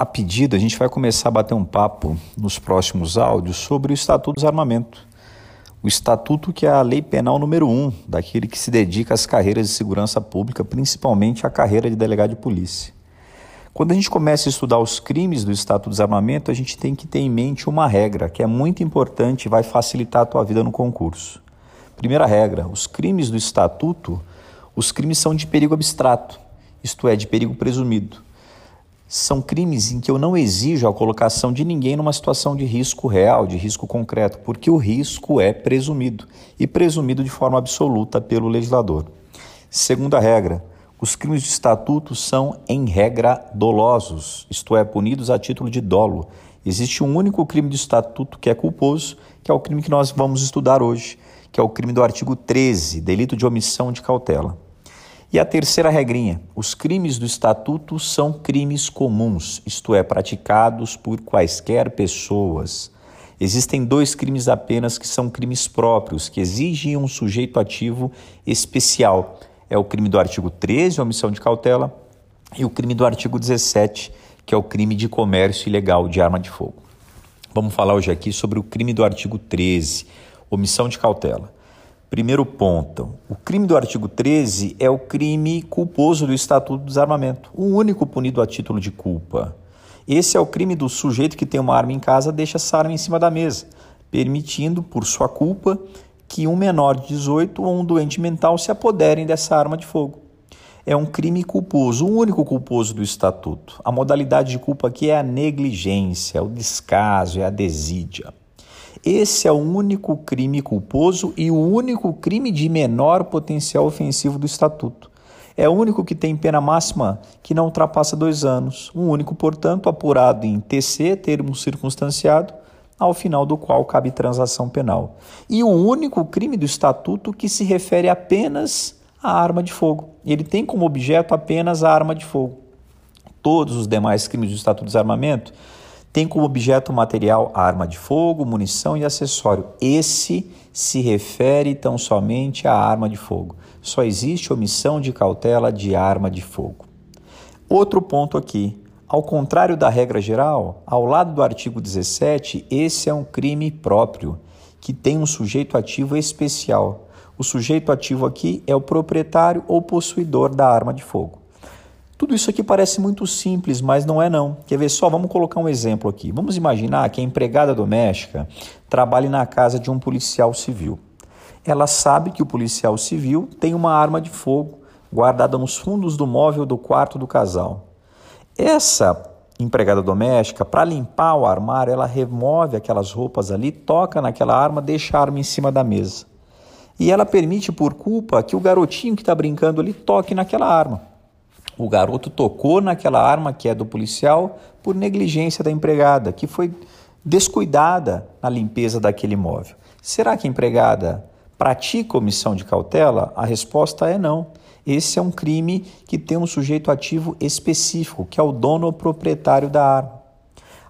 a pedido, a gente vai começar a bater um papo nos próximos áudios sobre o Estatuto dos Armamentos. O Estatuto que é a lei penal número um, daquele que se dedica às carreiras de segurança pública, principalmente a carreira de delegado de polícia. Quando a gente começa a estudar os crimes do Estatuto dos Armamentos, a gente tem que ter em mente uma regra que é muito importante e vai facilitar a tua vida no concurso. Primeira regra: os crimes do Estatuto, os crimes são de perigo abstrato, isto é, de perigo presumido são crimes em que eu não exijo a colocação de ninguém numa situação de risco real, de risco concreto, porque o risco é presumido e presumido de forma absoluta pelo legislador. Segunda regra: os crimes de estatuto são, em regra, dolosos, isto é, punidos a título de dolo. Existe um único crime de estatuto que é culposo, que é o crime que nós vamos estudar hoje, que é o crime do artigo 13, delito de omissão de cautela. E a terceira regrinha: os crimes do estatuto são crimes comuns, isto é, praticados por quaisquer pessoas. Existem dois crimes apenas que são crimes próprios, que exigem um sujeito ativo especial. É o crime do artigo 13, omissão de cautela, e o crime do artigo 17, que é o crime de comércio ilegal de arma de fogo. Vamos falar hoje aqui sobre o crime do artigo 13, omissão de cautela. Primeiro ponto: o crime do artigo 13 é o crime culposo do Estatuto do Desarmamento, o único punido a título de culpa. Esse é o crime do sujeito que tem uma arma em casa deixa essa arma em cima da mesa, permitindo, por sua culpa, que um menor de 18 ou um doente mental se apoderem dessa arma de fogo. É um crime culposo, o único culposo do Estatuto. A modalidade de culpa aqui é a negligência, é o descaso, é a desídia. Esse é o único crime culposo e o único crime de menor potencial ofensivo do Estatuto. É o único que tem pena máxima que não ultrapassa dois anos. Um único, portanto, apurado em TC, termo circunstanciado, ao final do qual cabe transação penal. E o único crime do Estatuto que se refere apenas à arma de fogo. Ele tem como objeto apenas a arma de fogo. Todos os demais crimes do Estatuto de Desarmamento tem como objeto material arma de fogo, munição e acessório. Esse se refere tão somente à arma de fogo. Só existe omissão de cautela de arma de fogo. Outro ponto aqui. Ao contrário da regra geral, ao lado do artigo 17, esse é um crime próprio, que tem um sujeito ativo especial. O sujeito ativo aqui é o proprietário ou possuidor da arma de fogo. Tudo isso aqui parece muito simples, mas não é não. Quer ver só? Vamos colocar um exemplo aqui. Vamos imaginar que a empregada doméstica trabalhe na casa de um policial civil. Ela sabe que o policial civil tem uma arma de fogo guardada nos fundos do móvel do quarto do casal. Essa empregada doméstica, para limpar o armário, ela remove aquelas roupas ali, toca naquela arma, deixa a arma em cima da mesa. E ela permite, por culpa, que o garotinho que está brincando ali toque naquela arma. O garoto tocou naquela arma que é do policial por negligência da empregada, que foi descuidada na limpeza daquele imóvel. Será que a empregada pratica omissão de cautela? A resposta é não. Esse é um crime que tem um sujeito ativo específico, que é o dono ou proprietário da arma.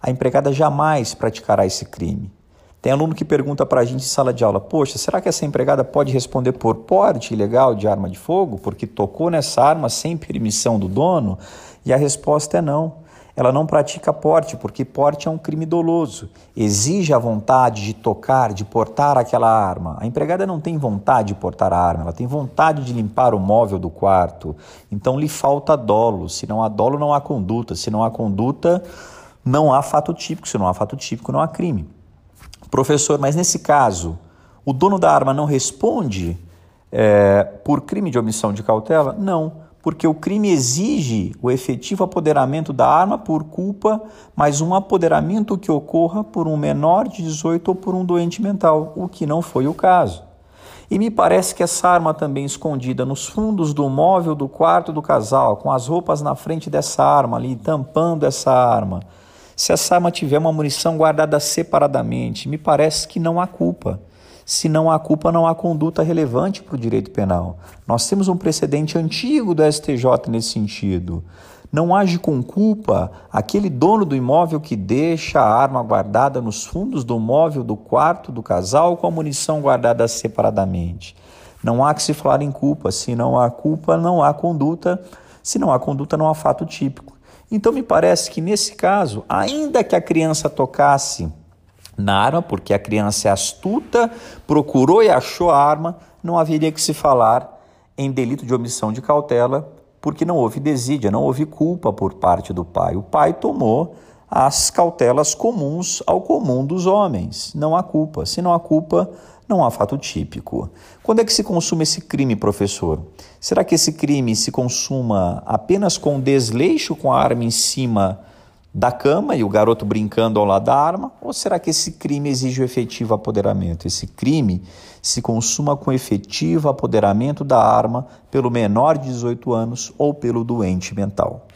A empregada jamais praticará esse crime. Tem aluno que pergunta para a gente em sala de aula: Poxa, será que essa empregada pode responder por porte ilegal de arma de fogo, porque tocou nessa arma sem permissão do dono? E a resposta é não. Ela não pratica porte, porque porte é um crime doloso. Exige a vontade de tocar, de portar aquela arma. A empregada não tem vontade de portar a arma, ela tem vontade de limpar o móvel do quarto. Então lhe falta dolo. Se não há dolo, não há conduta. Se não há conduta, não há fato típico. Se não há fato típico, não há crime. Professor, mas nesse caso, o dono da arma não responde é, por crime de omissão de cautela? Não, porque o crime exige o efetivo apoderamento da arma por culpa, mas um apoderamento que ocorra por um menor de 18 ou por um doente mental, o que não foi o caso. E me parece que essa arma também escondida nos fundos do móvel do quarto do casal, com as roupas na frente dessa arma ali, tampando essa arma, se essa arma tiver uma munição guardada separadamente, me parece que não há culpa. Se não há culpa, não há conduta relevante para o direito penal. Nós temos um precedente antigo do STJ nesse sentido. Não age com culpa aquele dono do imóvel que deixa a arma guardada nos fundos do móvel do quarto do casal com a munição guardada separadamente. Não há que se falar em culpa. Se não há culpa, não há conduta. Se não há conduta, não há fato típico. Então me parece que nesse caso, ainda que a criança tocasse na arma, porque a criança é astuta, procurou e achou a arma, não haveria que se falar em delito de omissão de cautela, porque não houve desídia, não houve culpa por parte do pai. O pai tomou as cautelas comuns ao comum dos homens. Não há culpa. Se não há culpa, não há fato típico. Quando é que se consuma esse crime, professor? Será que esse crime se consuma apenas com desleixo com a arma em cima da cama e o garoto brincando ao lado da arma? Ou será que esse crime exige o efetivo apoderamento? Esse crime se consuma com efetivo apoderamento da arma pelo menor de 18 anos ou pelo doente mental.